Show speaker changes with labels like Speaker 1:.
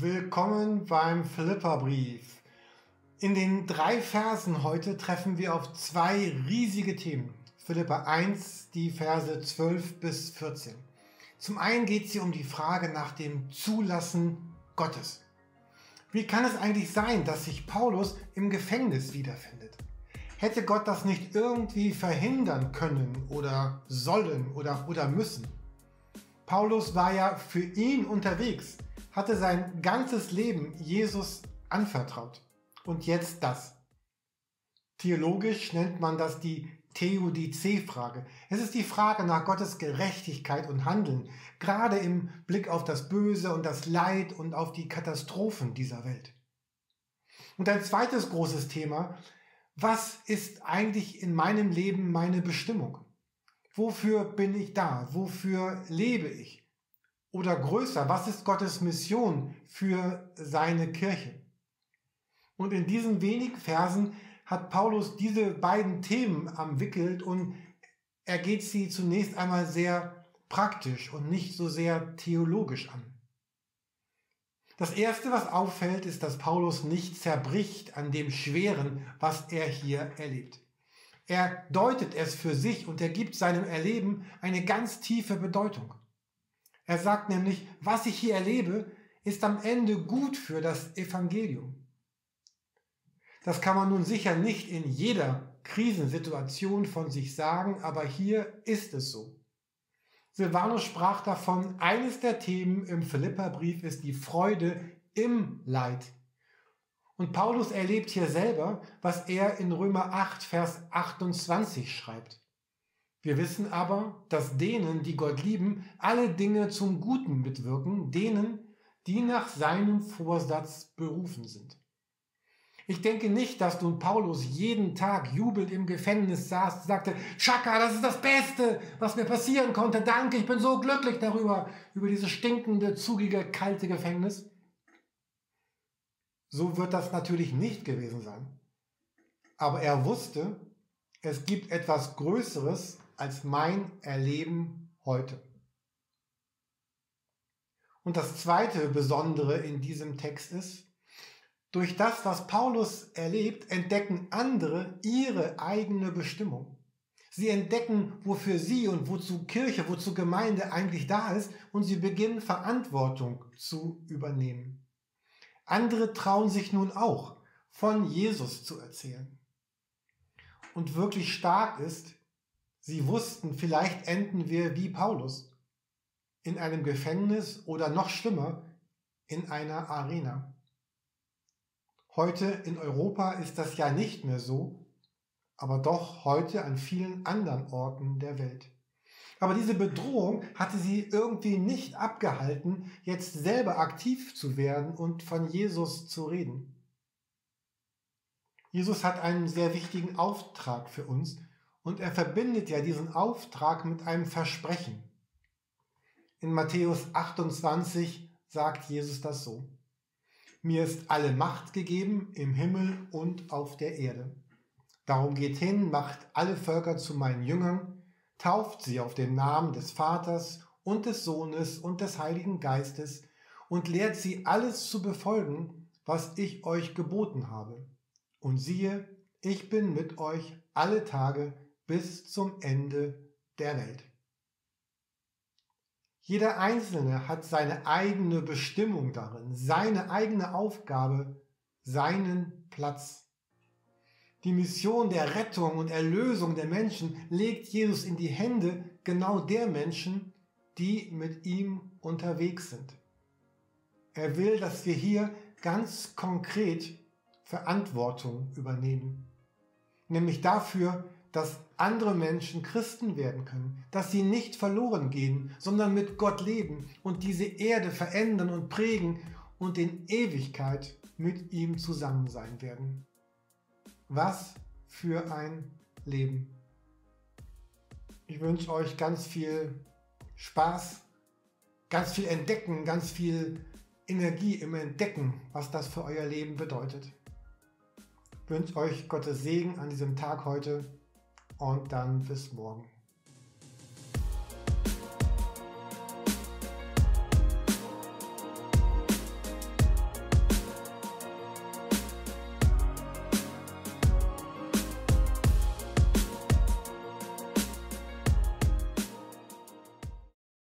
Speaker 1: Willkommen beim Philipperbrief. In den drei Versen heute treffen wir auf zwei riesige Themen. Philippa 1, die Verse 12 bis 14. Zum einen geht es hier um die Frage nach dem Zulassen Gottes. Wie kann es eigentlich sein, dass sich Paulus im Gefängnis wiederfindet? Hätte Gott das nicht irgendwie verhindern können oder sollen oder, oder müssen? Paulus war ja für ihn unterwegs, hatte sein ganzes Leben Jesus anvertraut. Und jetzt das. Theologisch nennt man das die Theodizee-Frage. Es ist die Frage nach Gottes Gerechtigkeit und Handeln, gerade im Blick auf das Böse und das Leid und auf die Katastrophen dieser Welt. Und ein zweites großes Thema, was ist eigentlich in meinem Leben meine Bestimmung? Wofür bin ich da? Wofür lebe ich? Oder größer, was ist Gottes Mission für seine Kirche? Und in diesen wenigen Versen hat Paulus diese beiden Themen am Wickelt und er geht sie zunächst einmal sehr praktisch und nicht so sehr theologisch an. Das erste, was auffällt, ist, dass Paulus nicht zerbricht an dem Schweren, was er hier erlebt. Er deutet es für sich und er gibt seinem Erleben eine ganz tiefe Bedeutung. Er sagt nämlich, was ich hier erlebe, ist am Ende gut für das Evangelium. Das kann man nun sicher nicht in jeder Krisensituation von sich sagen, aber hier ist es so. Silvanus sprach davon, eines der Themen im Philipperbrief ist die Freude im Leid. Und Paulus erlebt hier selber, was er in Römer 8, Vers 28 schreibt. Wir wissen aber, dass denen, die Gott lieben, alle Dinge zum Guten mitwirken, denen, die nach seinem Vorsatz berufen sind. Ich denke nicht, dass nun Paulus jeden Tag jubelnd im Gefängnis saß und sagte, Chaka, das ist das Beste, was mir passieren konnte. Danke, ich bin so glücklich darüber, über dieses stinkende, zugige, kalte Gefängnis. So wird das natürlich nicht gewesen sein. Aber er wusste, es gibt etwas Größeres als mein Erleben heute. Und das zweite Besondere in diesem Text ist, durch das, was Paulus erlebt, entdecken andere ihre eigene Bestimmung. Sie entdecken, wofür sie und wozu Kirche, wozu Gemeinde eigentlich da ist und sie beginnen Verantwortung zu übernehmen. Andere trauen sich nun auch, von Jesus zu erzählen. Und wirklich stark ist, sie wussten, vielleicht enden wir wie Paulus in einem Gefängnis oder noch schlimmer, in einer Arena. Heute in Europa ist das ja nicht mehr so, aber doch heute an vielen anderen Orten der Welt. Aber diese Bedrohung hatte sie irgendwie nicht abgehalten, jetzt selber aktiv zu werden und von Jesus zu reden. Jesus hat einen sehr wichtigen Auftrag für uns und er verbindet ja diesen Auftrag mit einem Versprechen. In Matthäus 28 sagt Jesus das so. Mir ist alle Macht gegeben im Himmel und auf der Erde. Darum geht hin, macht alle Völker zu meinen Jüngern, tauft sie auf den Namen des Vaters und des Sohnes und des Heiligen Geistes und lehrt sie alles zu befolgen, was ich euch geboten habe. Und siehe, ich bin mit euch alle Tage bis zum Ende der Welt. Jeder Einzelne hat seine eigene Bestimmung darin, seine eigene Aufgabe, seinen Platz. Die Mission der Rettung und Erlösung der Menschen legt Jesus in die Hände genau der Menschen, die mit ihm unterwegs sind. Er will, dass wir hier ganz konkret Verantwortung übernehmen. Nämlich dafür, dass andere Menschen Christen werden können, dass sie nicht verloren gehen, sondern mit Gott leben und diese Erde verändern und prägen und in Ewigkeit mit ihm zusammen sein werden. Was für ein Leben. Ich wünsche euch ganz viel Spaß, ganz viel Entdecken, ganz viel Energie im Entdecken, was das für euer Leben bedeutet. Ich wünsche euch Gottes Segen an diesem Tag heute und dann bis morgen.